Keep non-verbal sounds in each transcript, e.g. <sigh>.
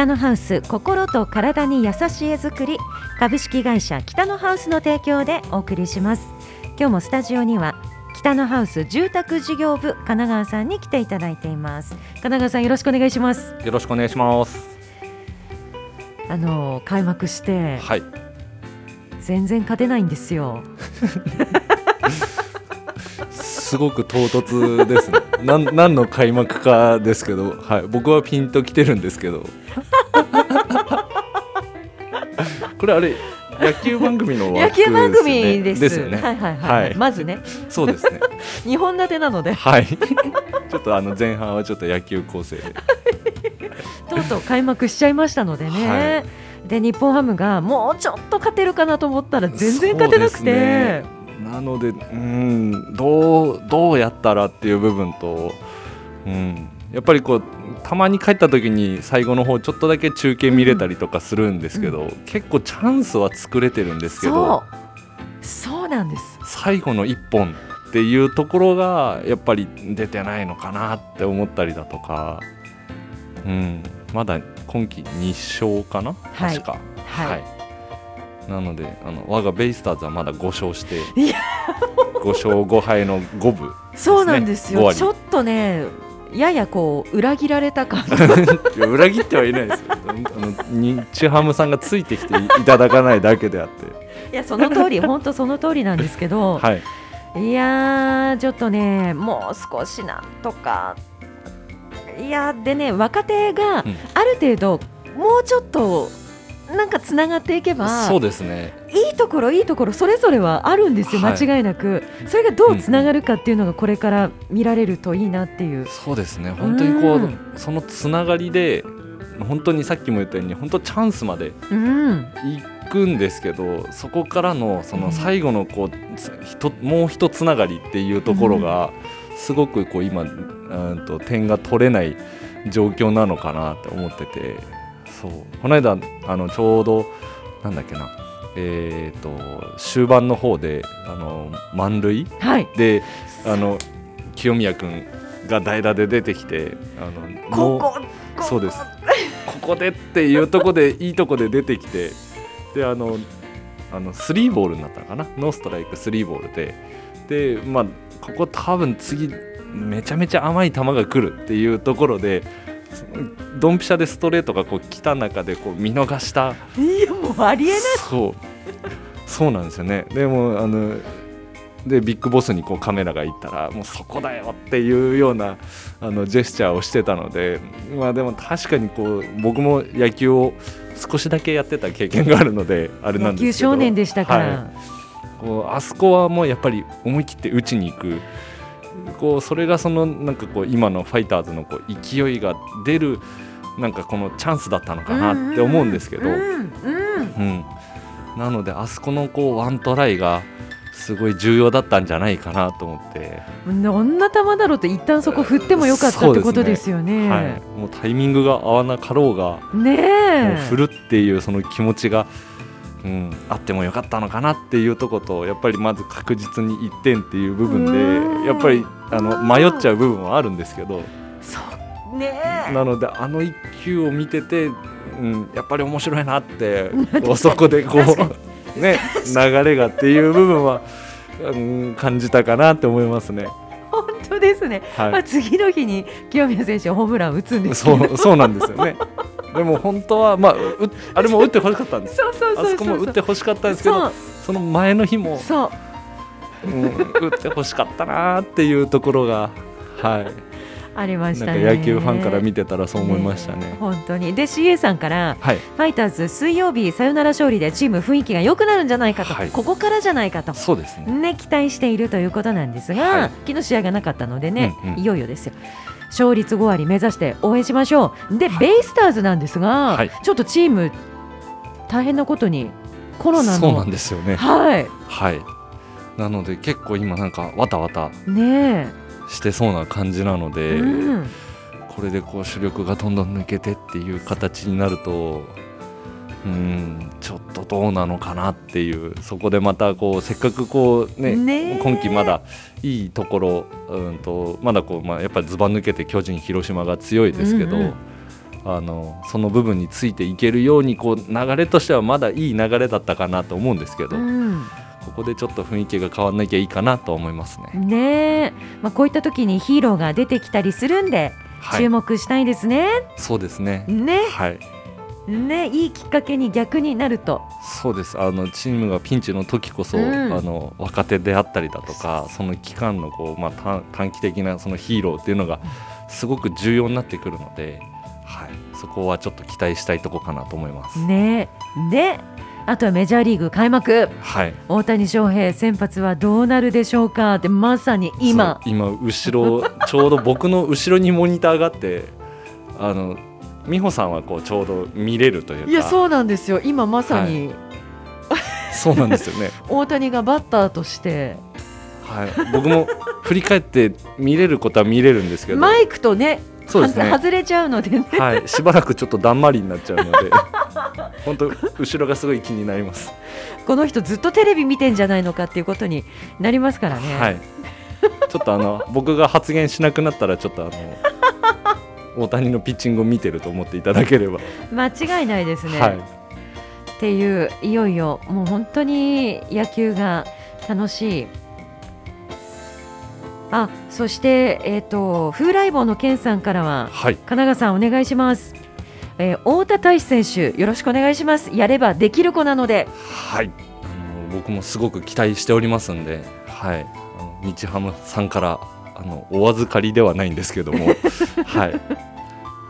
北のハウス心と体に優しい絵作り株式会社北のハウスの提供でお送りします。今日もスタジオには北のハウス住宅事業部神奈川さんに来ていただいています。神奈川さんよろしくお願いします。よろしくお願いします。あの開幕してはい。全然勝てないんですよ。<laughs> すごく唐突ですねなん何の開幕かですけど、はい、僕はピンときてるんですけど。これあれ野球番組の野球番組です。ですよね。はいはいはい、はい。まずね。そうですね。<laughs> 2本立てなので。はい。ちょっとあの前半はちょっと野球構成で。とうとう開幕しちゃいましたのでね、はで日本ハムがもうちょっと勝てるかなと思ったら全然勝てなくそうですて、ねなのでうんどうどうやったらっていう部分と、うん、やっぱりこうたまに帰った時に最後の方ちょっとだけ中継見れたりとかするんですけど、結構チャンスは作れてるんですけどそう。そうなんです。最後の1本っていうところがやっぱり出てないのかなって思ったりだとか、うん、まだ今季2勝かな、はい。確か。はいなのであの我がベイスターズはまだ5勝していや。5勝5敗の5分そうなんです5割。よちょっとねややこう裏切られた感 <laughs> 裏切ってはいないですよ。あの日ハムさんがついてきていただかないだけであって。いやその通り本当その通りなんですけど、はい。い、やーちょっとねもう少しなんとか。いやでね若手がうん。ある程度もうちょっとなんかつながっていけばそうですね。いいところいいところそれぞれはあるんですよ、はい。間違いなく。それがどうつながるかっていうのがこれから見られるといいなっていう、そうですね。本当にこう、うん。そのつながりで本当にさっきも言ったように本当チャンスまでうん、行くんですけどそこからのその最後のこうつひともう一つながりっていうところがすごくこう今うんと点が取れない状況なのかなって思っててそう。この間あのちょうどなんだっけな。えー、と終盤の方であの満塁はい。であの清宮君が代打で出てきてあのもうこここそうです。ここでっていうとこでいいとこで出てきてであのあのスリーボールになったのかな？ノーストライクスリーボールで。でまあここ多分次めちゃめちゃ甘い球が来るっていうところでドンピシャでストレートがこう来た中でこう見逃した。いやもうありえない。そう。そうなんですよね。でもあのでビッグボスにこうカメラが行ったらもうそこだよっていうようなあのジェスチャーをしてたのでまあでも確かにこう僕も野球を少しだけやってた経験があるのであれな野球んですけど。少年でしたから、はい。こうあそこはもうやっぱり思い切って打ちに行くこうそれがそのなんかこう今のファイターズのこう勢いが出るなんかこのチャンスだったのかなって思うんですけど。うんうんうん、なのであそこのこうワントライがすごい重要だったんじゃないかなと思って、どんな球だろうと一旦そこ振ってもよかったってことですよね。はい、もうタイミングが合わなかろうが、ねもうえ振るっていうその気持ちが、うん、あってもよかったのかなっていうとことやっぱりまず確実に1点っていう部分うん。でやっぱりあの迷っちゃう部分はあるんですけど。そう。ねえ。なのであの1球を見てて、うん、やっぱり面白いなって <laughs> そこでこう、<laughs> ね、流れがっていう部分は、うん、感じたかなって思いますね。本当ですね。まあはい、次の日に清宮選手ホームラン打つんですそうそうなんですよね。でも本当は、まあ、うあれも打ってほしかったんです。<laughs> そうそうそうあそこも打ってほしかったんですけど、その前の日も、そう。うん、打ってほしかったなっていうところが、はい、ありましたね。か野球ファンから見てたらそう思いましたね。え本当に。で CA さんからはい、ファイターズ水曜日サヨナラ勝利でチーム雰囲気が良くなるんじゃないかと、はい。ここからじゃないかと。そうですね。ね、期待しているということなんですが、はい。昨日試合がなかったのでね、うんうん。いよいよですよ勝率5割目指して応援しましょうで、ベイスターズなんですが、はいちょっとチーム大変なことにコロナそうなのんですよね。はいはい。なので結構今なんかわたわたねしてそうな感じなのえ、で、うん、これでこう主力がどんどん抜けてっていう形になると。うん。ちょっとどうなのかなっていう。そこでまたこうせっかくこうねねえ。今季まだいいところうんとまだこうまあやっぱりずば抜けて巨人広島が強いですけど、うんうん。あのその部分についていけるようにこう流れとしてはまだいい流れだったかなと思うんですけど、うん。ここでちょっと雰囲気が変わらなきゃいいかなと思いますね。ねえ、まあ、こういった時にヒーローが出てきたりするんで、はい。注目したいですね。そうですね。ね。はい、ねいいきっかけに逆になると。そうです。あのチームがピンチの時こそ、うんあの若手であったりだとか、その期間のこうまあ短短期的なそのヒーローっていうのがすごく重要になってくるので、はい、そこはちょっと期待したいとこかなと思います。ねであとはメジャーリーグ開幕はい。大谷翔平先発はどうなるでしょうかでまさに今今後ろちょうど僕の後ろにモニターがあって、あの美穂さんはこうちょうど見れるというか、いやそうなんですよ。今まさに。そうなんですよね。<laughs> 大谷がバッターとして。はい。僕も振り返って見れることは見れるんですけど、マイクとねそうですね。外れちゃうのでね。はい、しばらくちょっとだんまりになっちゃうので。本当後ろがすごい気になります、この人ずっとテレビ見てんじゃないのかっていうことになりますからね。はい。ちょっとあの僕が発言しなくなったらちょっとあの大谷のピッチングを見てると思っていただければ、間違いないですね。はい。っていういよいよもう本当に野球が楽しい。あそして、えー、と風来坊の健さんからははい。神奈川さんお願いします、えー太田大志選手よろしくお願いします。やればできる子なので。はい。あの僕もすごく期待しておりますんで、はい、日ハムさんからあのお預かりではないんですけども、<laughs> はい、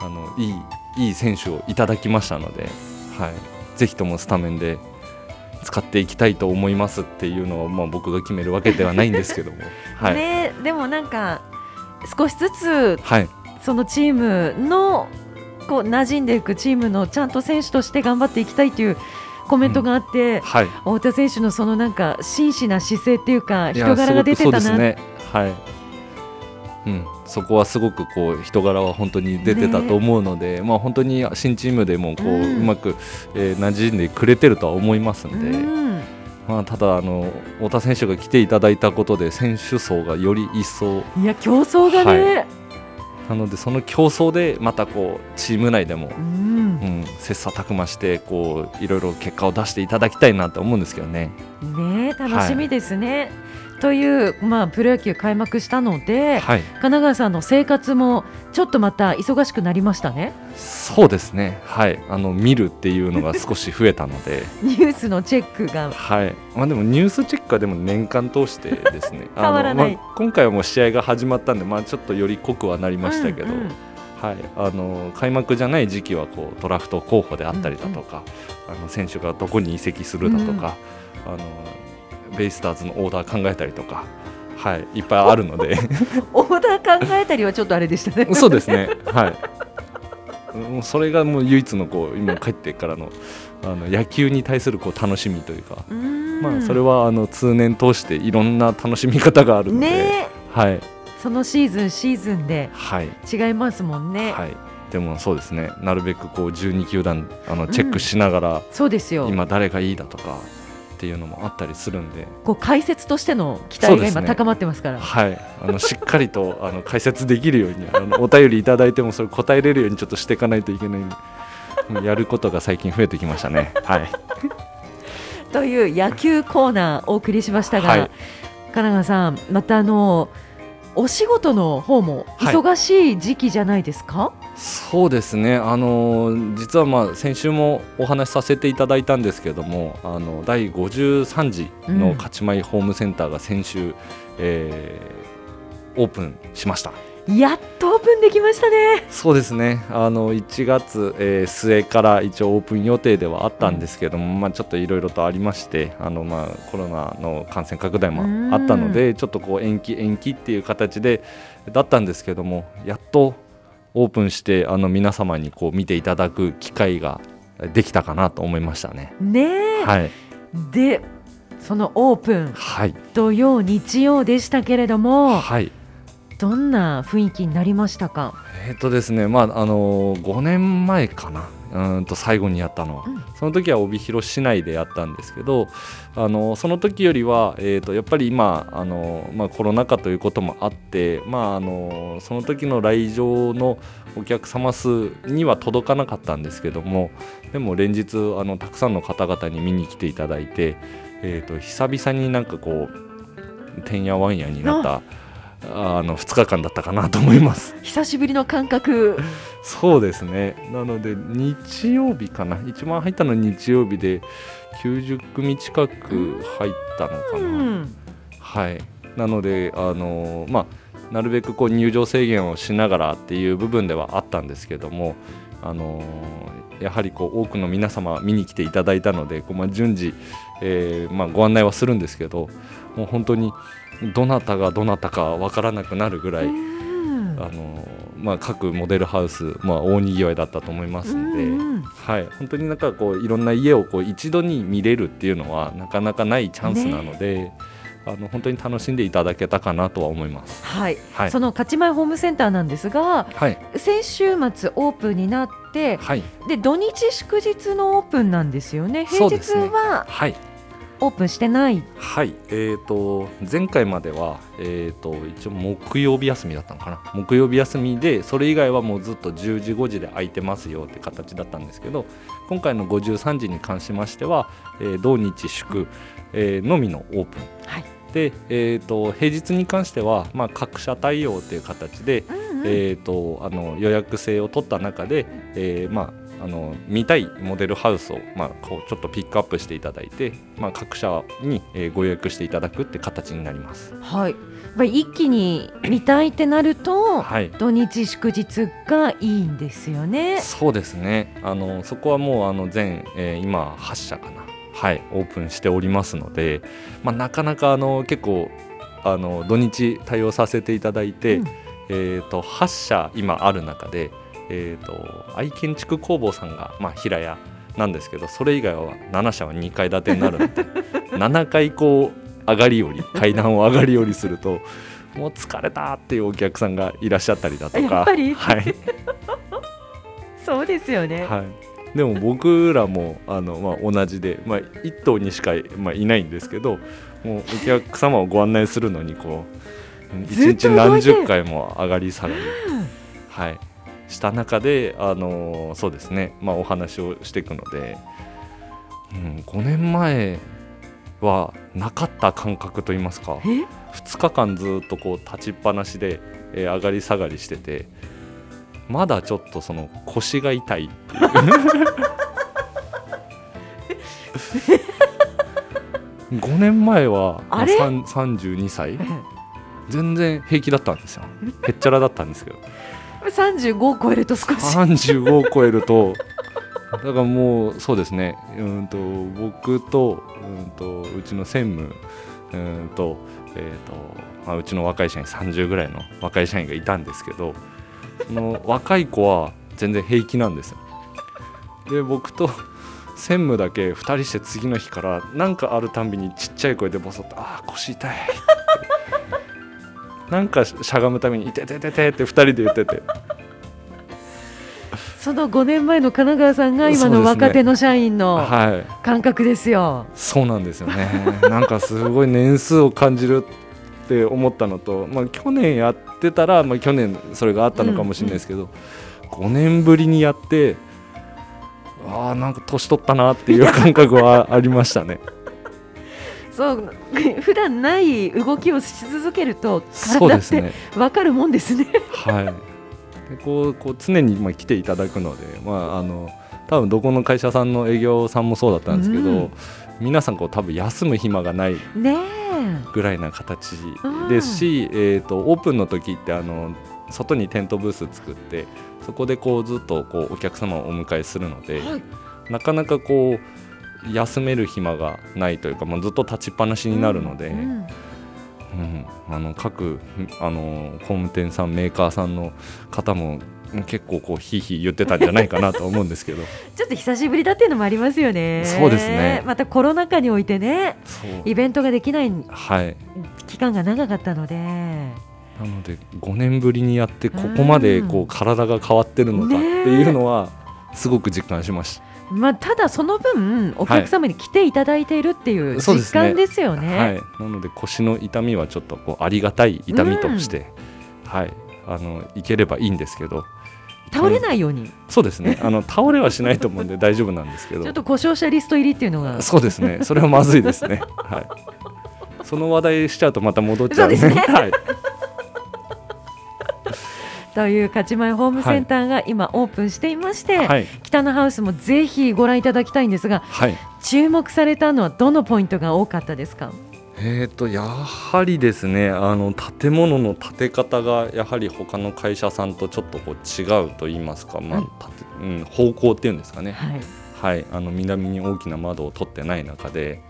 あのいいいい選手をいただきましたので、はい、ぜひともスタメンで使っていきたいと思いますっていうのは、まあ、僕が決めるわけではないんですけども、<laughs> はい。ね、でもなんか少しずつはい、そのチームのこう馴染んでいくチームのちゃんと選手として頑張っていきたいというコメントがあって、はい、太田選手のそのなんか真摯な姿勢っていうか人柄が出てたな、ね、はいうん、そこはすごくこう人柄は本当に出てたと思うので、まあ、本当に新チームでもこう,、ううんまく、えー馴染んでくれてるとは思いますんで、うん。まあ、ただあの、太田選手が来ていただいたことで選手層がより一層いや競争がね、なのでその競争でまたこうチーム内でも、うん。うん、切磋琢磨してこういろいろ結果を出していただきたいなと思うんですけどね。ね楽しみですね。という、まあ、プロ野球開幕したので、はい、神奈川さんの生活もちょっとまた忙しくなりましたね。そうですね、はい、あの見るっていうのが少し増えたので。<laughs> ニュースのチェックが。はい。まあ、でもニュースチェックはでも年間通してですね。<laughs> 変わらない。まあ、今回はもう試合が始まったんで、まあ、ちょっとより濃くはなりましたけど、うんうん。はい、あの開幕じゃない時期はこうドラフト候補であったりだとか、あの選手がどこに移籍するだとか、あのベイスターズのオーダー考えたりとか、はい、いっぱいあるので。<laughs> オーダー考えたりはちょっとあれでしたね。そうですね、はい、もうそれがもう唯一のこう今帰ってからのあの野球に対するこう楽しみというか。うん。まあ、それはあの通年通していろんな楽しみ方があるので、ね。はい、そのシーズンシーズンで。はい、違いますもんね。はい、でもそうですね、なるべくこう12球団あのチェックしながら、そうですよ。今誰がいいだとかっていうのもあったりするんで、こう解説としての期待が今高まってますから。はい、あのしっかりと <laughs> あの解説できるようにあのお便りいただいてもそれ答えれるようにちょっとしていかないといけないやることが最近増えてきましたね。はい。<laughs> という野球コーナーお送りしましたが、はい神奈川さんまたあのお仕事の方もはい忙しい時期じゃないですか、そうですね、あの実はまあ先週もお話しさせていただいたんですけども、あの第53次の勝ち米ホームセンターが先週、えーオープンしました。やっとオープンできましたね。そうですね、あの1月、えー末から一応オープン予定ではあったんですけども、まあ、ちょっといろいろとありましてあの、まあ、コロナの感染拡大もあったのでちょっとこう延期延期っていう形でだったんですけどもやっとオープンしてあの皆様にこう見ていただく機会ができたかなと思いましたね。ねえ、はい、でそのオープン。はい、土曜日曜でしたけれどもはい。どんな雰囲気になりましたか？えっとですね、まああの5年前かな、うんと最後にやったのは、うん。その時は帯広市内でやったんですけどあのその時よりは、えー、とやっぱり今あの、まあ、コロナ禍ということもあって、まあ、あのその時の来場のお客様数には届かなかったんですけどもでも連日あのたくさんの方々に見に来ていただいて、えー、と久々になんかこうてんやわんやになったあの2日間だったかなと思います。<laughs> 久しぶりの感覚。そうですね。なので日曜日かな。一番入ったのは日曜日で90組近く入ったのかうな、ん。はい。なのであのまあなるべくこう入場制限をしながらっていう部分ではあったんですけどもあのやはりこう多くの皆様見に来ていただいたのでこう、まあ、順次、えーまあ、ご案内はするんですけどもう本当にどなたがどなたかわからなくなるぐらい、うん。あのまあ、各モデルハウス、まあ、大にぎわいだったと思いますので、うんはい、本当になんかこういろんな家をこう一度に見れるっていうのはなかなかないチャンスなので、あの本当に楽しんでいただけたかなとは思います。はい、はい。その勝ち前ホームセンターなんですがはい、先週末オープンになってはい、で土日祝日のオープンなんですよね。平日ははい、オープンしてない、はい、えー、と前回までは、えー、と一応木曜日休みだったのかな？木曜日休みでそれ以外はもうずっと10時5時で空いてますよって形だったんですけど今回の53時に関しましては、えー同日祝、えーのみのオープン。はい。で、えー、と平日に関しては、まあ、各社対応という形で、うんうん。えー、とあの予約制を取った中で、えーまあ、あの見たいモデルハウスを、まあ、こうちょっとピックアップしていただいて、まあ、各社に、えーご予約していただくって形になります。はい、やっぱり一気に見たいってなるとはい。土日祝日がいいんですよね。そうですね。あのそこはもうあの全、えー今8社かな、はい、オープンしておりますので、まあ、なかなかあの結構あの土日対応させていただいて、うん。えー、と8社今ある中で、えー、と愛建築工房さんが、まあ、平屋なんですけどそれ以外は7社は2階建てになるので <laughs> 7階こう上がり降り階段を上がり降りするともう疲れたっていうお客さんがいらっしゃったりだとか。<laughs> はい。<laughs> そうですよね。はい、でも僕らもあの、まあ、同じで、まあ、1頭にしか、まあ、いないんですけどもうお客様をご案内するのにこう一日何十回も上がり下がり、はい、した中で、あのそうですね、まあ、お話をしていくので、うん、5年前はなかった感覚といいますか。え？2日間ずっとこう立ちっぱなしで、えー上がり下がりしててまだちょっとその腰が痛いっていう。<laughs> 5年前は、まあれ？さん32歳。全然平気だったんですよ。へっちゃらだったんですけど35を超えると少し。35を超えると。だからもうそうですね。うんと僕とうんとうちの専務うんと,、えーとまあ、うちの若い社員30ぐらいの若い社員がいたんですけどその若い子は全然平気なんですよ。で僕と専務だけ2人して次の日から何かあるたんびにちっちゃい声でボソッと「ああ腰痛い」なんかしゃがむために「いてててて」って2人で言ってて。その5年前の神奈川さんが今の若手の社員のはい感覚ですよ。そうなんですよね。なんかすごい年数を感じるって思ったのと、まあ、去年やってたら、まあ、去年それがあったのかもしれないですけど、5年ぶりにやってああなんか年取ったなっていう感覚はありましたねそう <laughs> 普段ない動きをし続けると体ってですね。わかるもんですね。はい。でこうこう常にまあ来ていただくので、まあ、あの多分どこの会社さんの営業さんもそうだったんですけど、うん。皆さんこう多分休む暇がないねぐらいな形ですし、えー、とオープンの時ってあの外にテントブース作ってそこでこうずっとこうお客様をお迎えするので、はい。なかなかこう休める暇がないというか、まあ、ずっと立ちっぱなしになるので、うん。うん。あの各あの工務店さんメーカーさんの方も結構こうひいひい言ってたんじゃないかなと思うんですけど。<laughs> ちょっと久しぶりだっていうのもありますよね。そうですね。またコロナ禍においてねイベントができないはい。期間が長かったので。なので5年ぶりにやってここまでこうん。う体が変わってるのかっていうのはすごく実感しました。まあ、ただその分お客様に来ていただいているっていうそうですね。実感ですよね。はい、なので腰の痛みはちょっとこうありがたい痛みとして、はい、あのいければいいんですけど。倒れないように、そうですね。あの倒れはしないと思うんで大丈夫なんですけど。ちょっと故障者リスト入りっていうのが。そうですね。それはまずいですね。はい。その話題しちゃうとまた戻っちゃう。ねそうですね。<laughs> はい、という勝ち前ホームセンターが今オープンしていまして、はい。北のハウスもぜひご覧いただきたいんですがはい。注目されたのはどのポイントが多かったですか？えー、とやはりですねあの建物の建て方がやはり他の会社さんとちょっとこう違うと言いますか、まあうん建てうん、方向っていうんですかね、はい。はい、あの南に大きな窓を取ってない中で、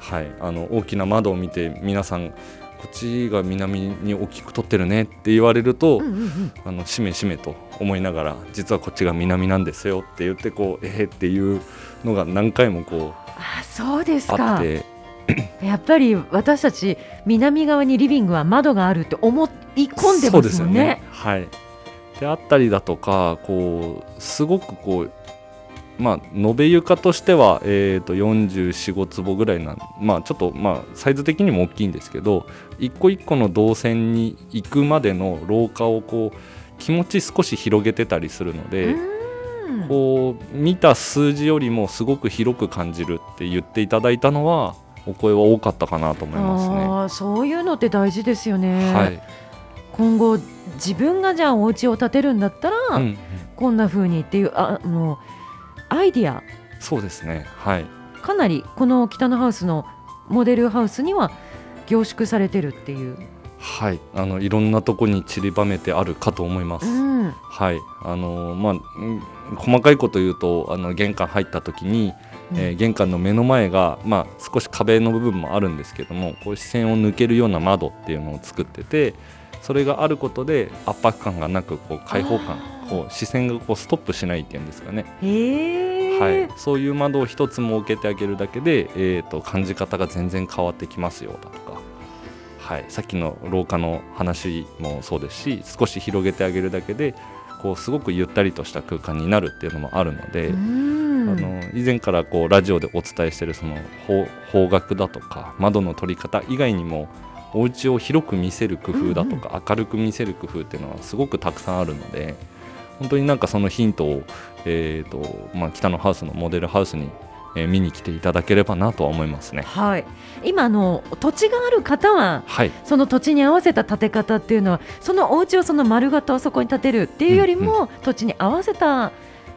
はい、あの大きな窓を見て皆さんこっちが南に大きく取ってるねって言われると、うんうんうん。あのしめしめと思いながら実はこっちが南なんですよって言ってこうえー、っていうのが何回もこあそうですうあかって。<clears throat> やっぱり私たち南側にリビングは窓があるって思い込んでそうますもんね。はい、であったりだとかこうすごくこうまあ延べ床としては、えー、と445坪ぐらいなんまあちょっとまあサイズ的にも大きいんですけど一個一個の動線に行くまでの廊下をこう気持ち少し広げてたりするので、うんこう見た数字よりもすごく広く感じるって言っていただいたのはお声は多かったかなと思いますね。あーそういうのって大事ですよね。はい、今後自分がじゃあお家を建てるんだったら、うんうんこんな風にっていうああのアイディアそうですね。はい。かなりこの北のハウスのモデルハウスには凝縮されてるっていう。はい、あのいろんなとこに散りばめてあるかと思います。うんはい、あのまあうん細かいこと言うとあの玄関入った時に、えー玄関の目の前がまあ少し壁の部分もあるんですけども、こう視線を抜けるような窓っていうのを作ってて、それがあることで圧迫感がなくこう開放感、こう視線がこうストップしないっていうんですかね。へえ、はい、そういう窓を一つ設けてあげるだけで、えー、と感じ方が全然変わってきますよだとか、はい、さっきの廊下の話もそうですし少し広げてあげるだけでこうすごくゆったりとした空間になるっていうのもあるので、うん。あの以前からこうラジオでお伝えしているその方方角だとか窓の取り方以外にもお家を広く見せる工夫だとか、明るく見せる工夫っていうのはすごくたくさんあるので本当になんかそのヒントを、えーとまあ、北のハウスのモデルハウスに、えー見に来ていただければなとは思いますね。はい、今あの土地がある方ははい、その土地に合わせた建て方っていうのはそのお家をその丸型をそこに建てるっていうよりも、土地に合わせた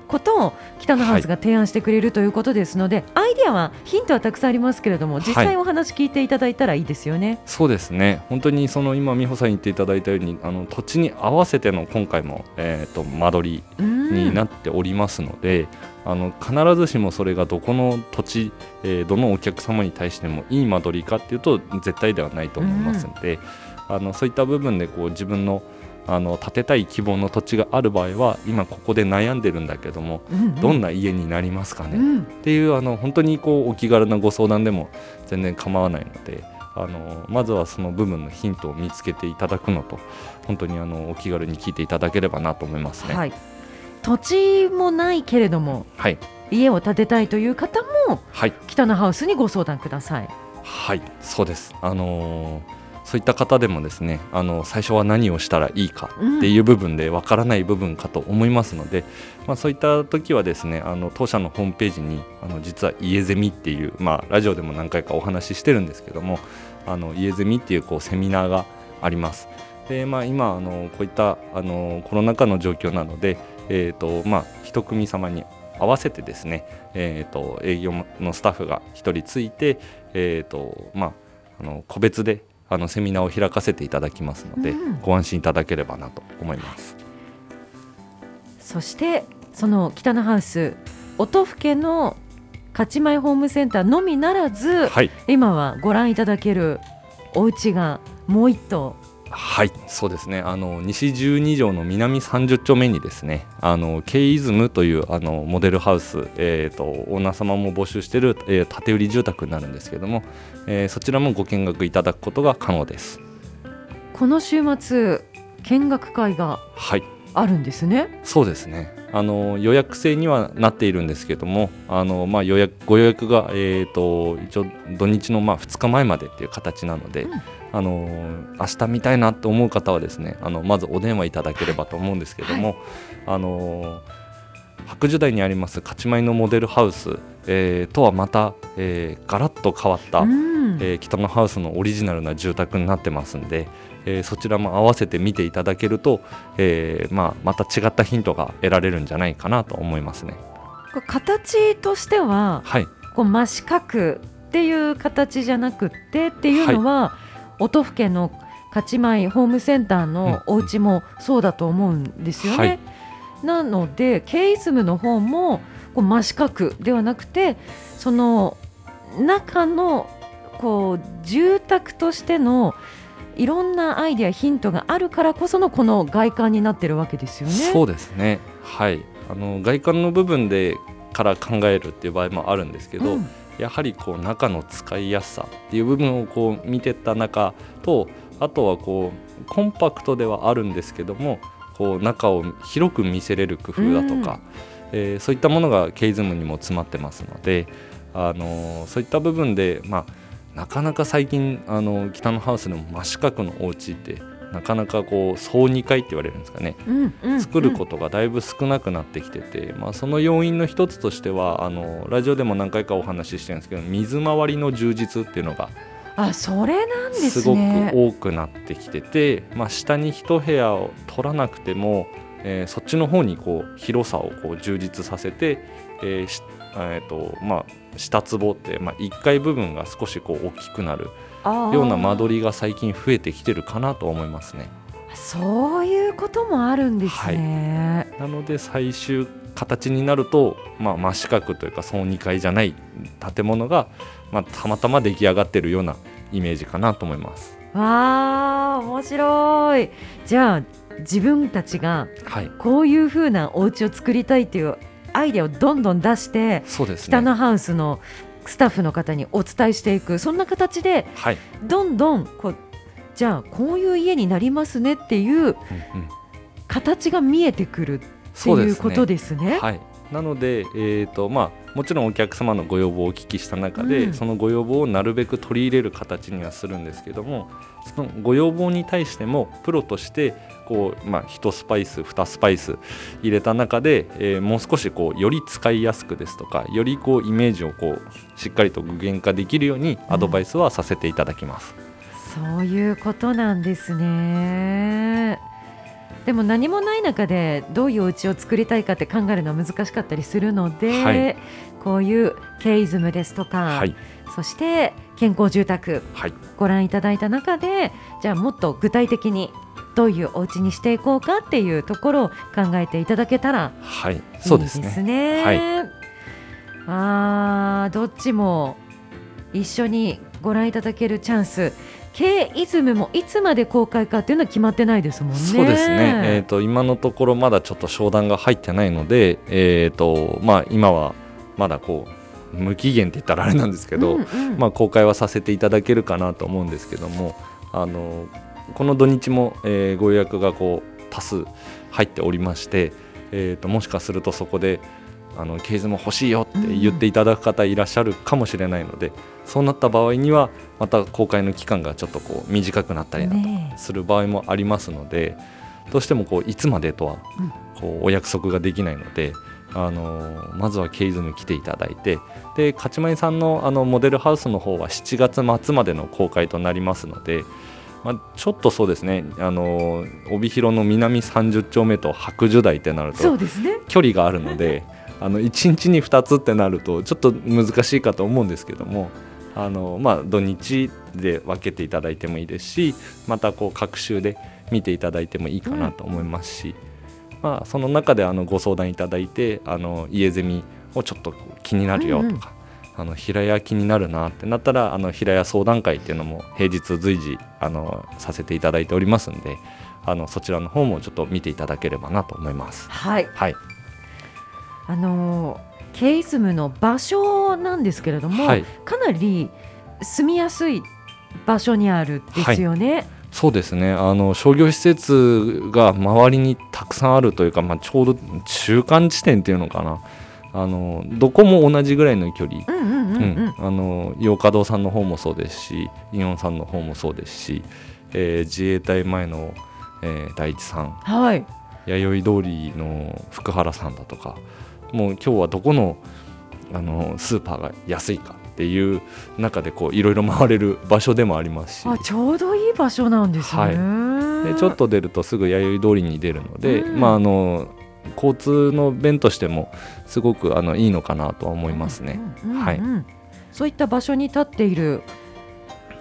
ことを北のハウスが提案してくれるということですので、アイディアはヒントはたくさんありますけれども実際お話聞いていただいたらいいですよね。そうですね。本当にその今美穂さん言っていただいたようにあの土地に合わせての今回も、えー、と間取りうんになっておりますので、あの必ずしもそれがどこの土地、えーどのお客様に対してもいい間取りかっていうと絶対ではないと思いますので、あのそういった部分でこう自分のあの建てたい希望の土地がある場合は今ここで悩んでるんだけどもうんうんどんな家になりますかね、うんっていうあの本当にこうお気軽なご相談でも全然構わないのであのまずはその部分のヒントを見つけていただくのと本当にあのお気軽に聞いていただければなと思いますね。はい、土地もないけれどもはい、家を建てたいという方もはい北のハウスにご相談ください。はい、そうです。あのーそういった方でもですね、あの最初は何をしたらいいかっていう部分でわからない部分かと思いますので、まあそういった時はですね、あの当社のホームページにあの実は家ゼミっていうまあラジオでも何回かお話ししてるんですけども、あの家ゼミっていうこうセミナーがあります。で、まあ今あのこういったあのコロナ禍の状況なので、えっ、とまあ一組様に合わせてですね、えー、と営業のスタッフが1人ついて、えーとまあ、あの個別であのセミナーを開かせていただきますので、うんご安心いただければなと思います。そしてその北のハウス音更の勝ち前ホームセンターのみならず、はい、今はご覧いただけるお家がもう一棟はい、そうですね。あの西12条の南30丁目にですね、あのケイイズムというあのモデルハウス、えっ、とオーナー様も募集している、えー建て売り住宅になるんですけども、えーそちらもご見学いただくことが可能です。この週末見学会がはい、あるんですね？そうですね。あの予約制にはなっているんですけどもあの、まあ、予約ご予約が、えーと、一応土日のまあ2日前までっていう形なので、うん、あの明日見たいなと思う方はですねあのまずお電話いただければと思うんですけども、はい、あの白樹台にあります勝ち米のモデルハウス、えー、とはまた、えー、ガラッと変わった、うん、えー、北のハウスのオリジナルな住宅になってますんで、えー、そちらも合わせて見ていただけると、えーまあ、また違ったヒントが得られるんじゃないかなと思いますね。形としては、はい、こう真四角っていう形じゃなくてっていうのは、はい、音更家の勝ち米ホームセンターのお家もそうだと思うんですよね。はい、なのでケイズムの方もこう真四角ではなくてその中のこう住宅としてのいろんなアイデアヒントがあるからこそのこの外観になってるわけですよね。そうですね。はい。あの外観の部分でから考えるっていう場合もあるんですけど、うん、やはりこう中の使いやすさっていう部分をこう見てた中とあとはこうコンパクトではあるんですけどもこう中を広く見せれる工夫だとか、うん、えー、そういったものがケイズムにも詰まってますので、あのー、そういった部分でまあなかなか最近あの北のハウスでも真四角のお家ってなかなかこう総2階って言われるんですかね、うんうんうん、作ることがだいぶ少なくなってきてて、まあ、その要因の一つとしてはあのラジオでも何回かお話ししてるんですけど水回りの充実っていうのがあそれなんです、ね、すごく多くなってきてて、まあ、下に一部屋を取らなくても、えー、そっちの方にこう広さをこう充実させて、えーえーとまあ、下壺って、まあ、1階部分が少しこう大きくなるような間取りが最近増えてきてるかなと思いますね。そういうこともあるんですね。はい、なので最終形になると、まあ、真四角というか総2階じゃない建物が、まあ、たまたま出来上がってるようなイメージかなと思います。わあ面白いじゃあ自分たちがこういうふうなお家を作りたいっていうアイデアをどんどん出して、そうですね、北のハウスのスタッフの方にお伝えしていくそんな形で、はい、どんどんこうじゃあこういう家になりますねっていう形が見えてくるっていうことですね。はい、なので、えーとまあ、もちろんお客様のご要望をお聞きした中で、うん、そのご要望をなるべく取り入れる形にはするんですけどもそのご要望に対してもプロとしてこう、まあ、1スパイス2スパイス入れた中で、えー、もう少しこうより使いやすくですとかよりこうイメージをこうしっかりと具現化できるようにアドバイスはさせていただきます。うん、そういうことなんですね。でも何もない中でどういうお家を作りたいかって考えるのは難しかったりするので、はい、こういうケイズムですとか、はい、そして健康住宅、はい、ご覧いただいた中でじゃあもっと具体的にどういうお家にしていこうかっていうところを考えていただけたらい。いですね。すね。はい、あどっちも一緒にご覧いただけるチャンス K イズムもいつまで公開かっていうのは決まってないですもんね。そうですね。えっ、ー、と今のところまだちょっと商談が入ってないので、えっ、ー、とまあ今はまだこう無期限って言ったらあれなんですけど、うんうん、まあ公開はさせていただけるかなと思うんですけども、あのこの土日も、えー、ご予約がこう多数入っておりまして、えーと、もしかするとそこであのケーズも欲しいよって言っていただく方いらっしゃるかもしれないので、うん、そうなった場合にはまた公開の期間がちょっとこう短くなったりだとする場合もありますので、ね、どうしてもこういつまでとはこうお約束ができないので。あのまずはケイズム来ていただいてで勝ちさんのあのモデルハウスの方は7月末までの公開となりますのでまあ、ちょっとそうですねあの帯広の南30丁目と白樹台ってなるとそうです、ね、距離があるのであの1日に2つってなるとちょっと難しいかと思うんですけどもあの、まあ、土日で分けていただいてもいいですしまたこう各週で見ていただいてもいいかなと思いますし、うん、まあ、その中であのご相談いただいてあの家ゼミをちょっと気になるよとか、あの平屋気になるなってなったらあの平屋相談会っていうのも平日随時あのさせていただいておりますんであのそちらの方もちょっと見ていただければなと思います。はい、はい、あのケイズムの場所なんですけれども、はい、かなり住みやすい場所にあるですよね。はい。そうですね。あの商業施設が周りにたくさんあるというか、まあ、ちょうど中間地点っていうのかな。あのどこも同じぐらいの距離、洋華堂さんの方もそうですしイオンさんの方もそうですし、えー自衛隊前の、えー第一さん。はい。弥生通りの福原さんだとかもう今日はどこのあのスーパーが安いかっていう中でこういろいろ回れる場所でもありますし。あちょうどいい場所なんですね、はい。でちょっと出るとすぐ弥生通りに出るので、うん。まああの交通の便としてもすごくあのいいのかなとは思いますね。はい。そういった場所に立っている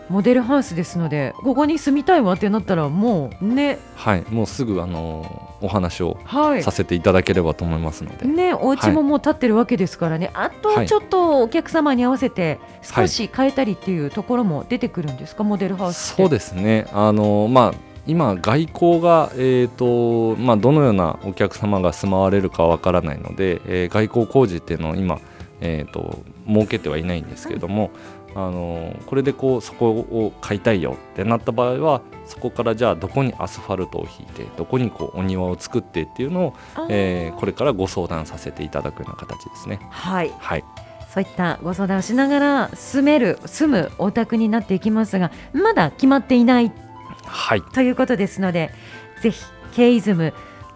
モデルハウスですのでここに住みたいわってなったらもうね。はい、もうすぐあのお話をはい。させていただければと思いますので、ね、お家ももう建ってるわけですからね、あとちょっとお客様に合わせて少し変えたりっていうところも出てくるんですか、モデルハウスそうですね。あのまあ今外交が、えーとまあ、どのようなお客様が住まわれるかわからないので、えー外交工事っていうのを今、えー、と設けてはいないんですけれども、あのこれでこうそこを買いたいよってなった場合はそこからじゃあどこにアスファルトを引いてどこにこうお庭を作ってっていうのを、えーこれからご相談させていただくような形ですね。はい。はい、そういったご相談をしながら住める住むお宅になっていきますがまだ決まっていないはい。ということですのでぜひケイズム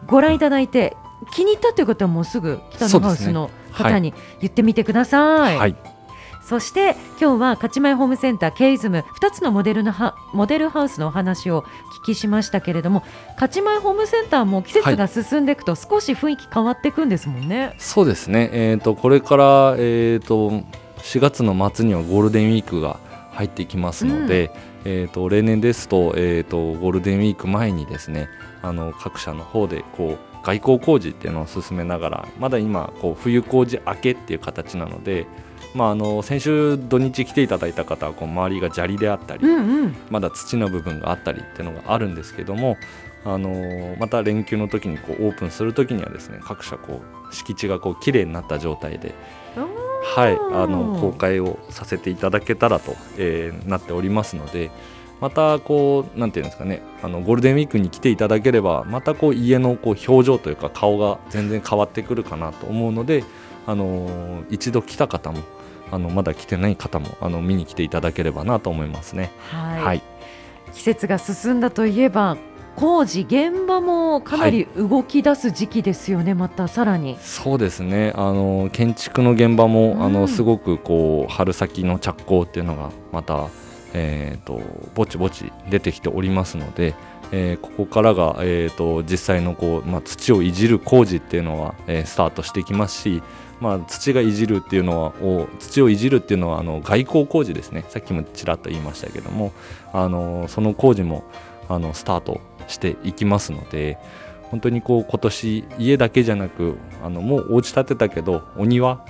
ご覧いただいて気に入ったという方はもうすぐ北のハウスの方に言ってみてください。はいそして今日は勝ち前ホームセンターケイズム2つのモデルのはモデルハウスのお話を聞きしましたけれども勝ち前ホームセンターも季節が進んでいくと少し雰囲気変わっていくんですもんね。そうですね、えー、とこれから、えー、と4月の末にはゴールデンウィークが入ってきますので、えー、と例年ですと,、えー、とゴールデンウィーク前にですねあの各社の方でこう外交工事っていうのを進めながらまだ今こう冬工事明けっていう形なので、まあ、あの先週土日来ていただいた方はこう周りが砂利であったり、うんうん。まだ土の部分があったりっていうのがあるんですけども、あのーまた連休の時にこうオープンする時にはですね各社こう敷地がこう綺麗になった状態で、はい、あの公開をさせていただけたらと、えーなっておりますのでまたこうなんていうんですかねあのゴールデンウィークに来ていただければまたこう家のこう表情というか顔が全然変わってくるかなと思うので、あのー一度来た方もあのまだ来てない方もあの見に来ていただければなと思いますね。はい、はい。季節が進んだといえば工事現場もかなり動き出す時期ですよね、またさらに。そうですね。あの建築の現場も、うん。あのすごくこう春先の着工っていうのがまた、えー、とぼちぼち出てきておりますので、えーここからが、えー、と実際のこう、まあ、土をいじる工事っていうのは、えースタートしてきますし、まあ、土がいじるっていうのはを土をいじるっていうのはあの外交工事ですね。さっきもちらっと言いましたけどもあのその工事もあのスタートしていきますので本当にこう今年家だけじゃなくあのもうお家建てたけどお庭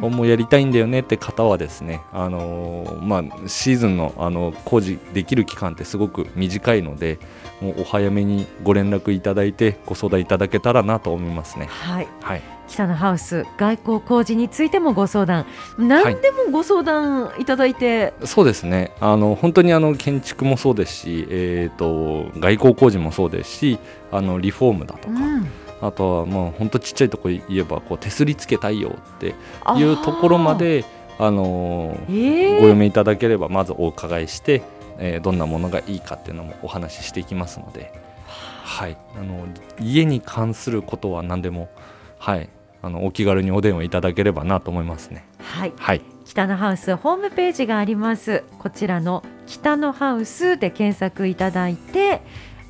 をもうやりたいんだよねって方はですね、あのーまあ、シーズンのあの工事できる期間ってすごく短いのでもうお早めにご連絡いただいてご相談いただけたらなと思いますね。はい。はい、北のハウス外交工事についてもご相談。何でもご相談いただいて、そうですね。あの本当にあの建築もそうですし、えー、と外交工事もそうですしあのリフォームだとか、うん。あとはもう本当ちっちゃいところ言えばこう手すりつけたいよっていうところまであのご読みいただければまずお伺いして、えーどんなものがいいかっていうのもお話ししていきますので、はい、あの家に関することは何でも、はい、あのお気軽にお電話いただければなと思いますね。はい。はい、北のハウスホームページがあります。こちらの北のハウスで検索いただいて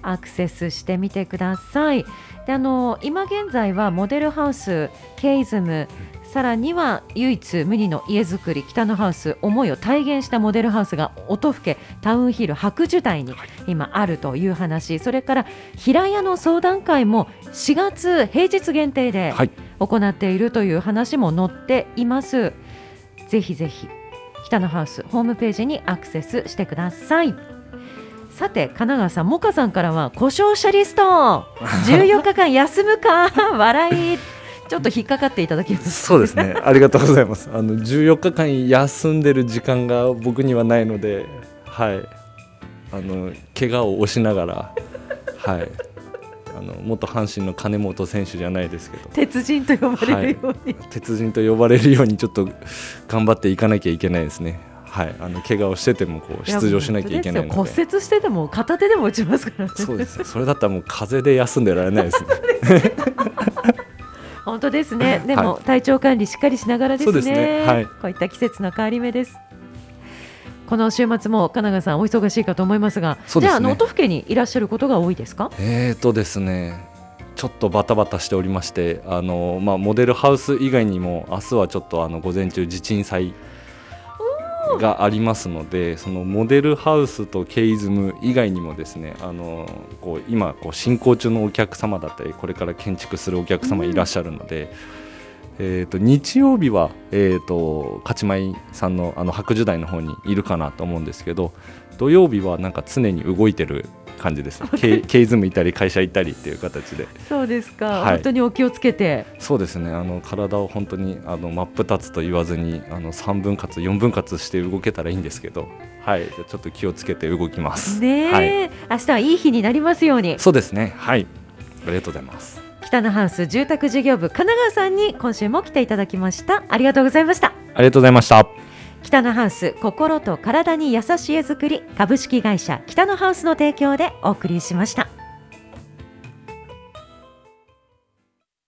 アクセスしてみてください。であの今現在はモデルハウスケイズムさらには唯一無二の家づくり北のハウス思いを体現したモデルハウスが音更タウンヒル白樹台に今あるという話それから平屋の相談会も4月平日限定ではい、行っているという話も載っています。ぜひぜひ北のハウスホームページにアクセスしてください。さて神奈川さん、モカさんからは故障者リスト。<laughs> 14日間休むか？笑いちょっと引っかかっていただきます。そうですね。ありがとうございます。あの14日間休んでる時間が僕にはないので、はい。あの怪我を押しながらはいあの元阪神の金本選手じゃないですけど鉄人と呼ばれるように、鉄人と呼ばれるようにちょっと頑張っていかなきゃいけないですね。はい、あの怪我をしててもこう出場しなきゃいけないので骨折してても片手でも打ちますからねそうですそれだったらもう風邪で休んでられないですね <laughs> 本当ですね。でも、体調管理しっかりしながらですね。すね。はい、こういった季節の変わり目です。この週末も金川さんお忙しいかと思いますがす、ね、じゃあ能登府県にいらっしゃることが多いですか？えーとですね。ちょっとバタバタしておりましてあの、まあ、モデルハウス以外にも明日はちょっとあの午前中地鎮祭がありますのでそのモデルハウスとケイズム以外にもですねあのこう今こう進行中のお客様だったりこれから建築するお客様いらっしゃるので、うん、えーと、日曜日は、えーと、勝ち舞さんのあの白樹台の方にいるかなと思うんですけど土曜日はなんか常に動いてる感じです、<laughs> ね、ケケイズムいたり会社行ったりっていう形で。そうですか、はい、本当にお気をつけて。そうですね。あの体を本当にあの真っ二つと言わずにあの3分割4分割して動けたらいいんですけど。はい。ちょっと気をつけて動きます。ね、はい、明日はいい日になりますように。そうですね。はい。ありがとうございます。北のハウス住宅事業部神奈川さんに今週も来ていただきました。ありがとうございました。ありがとうございました北のハウス心と体に優しい絵作り株式会社北のハウスの提供でお送りしました。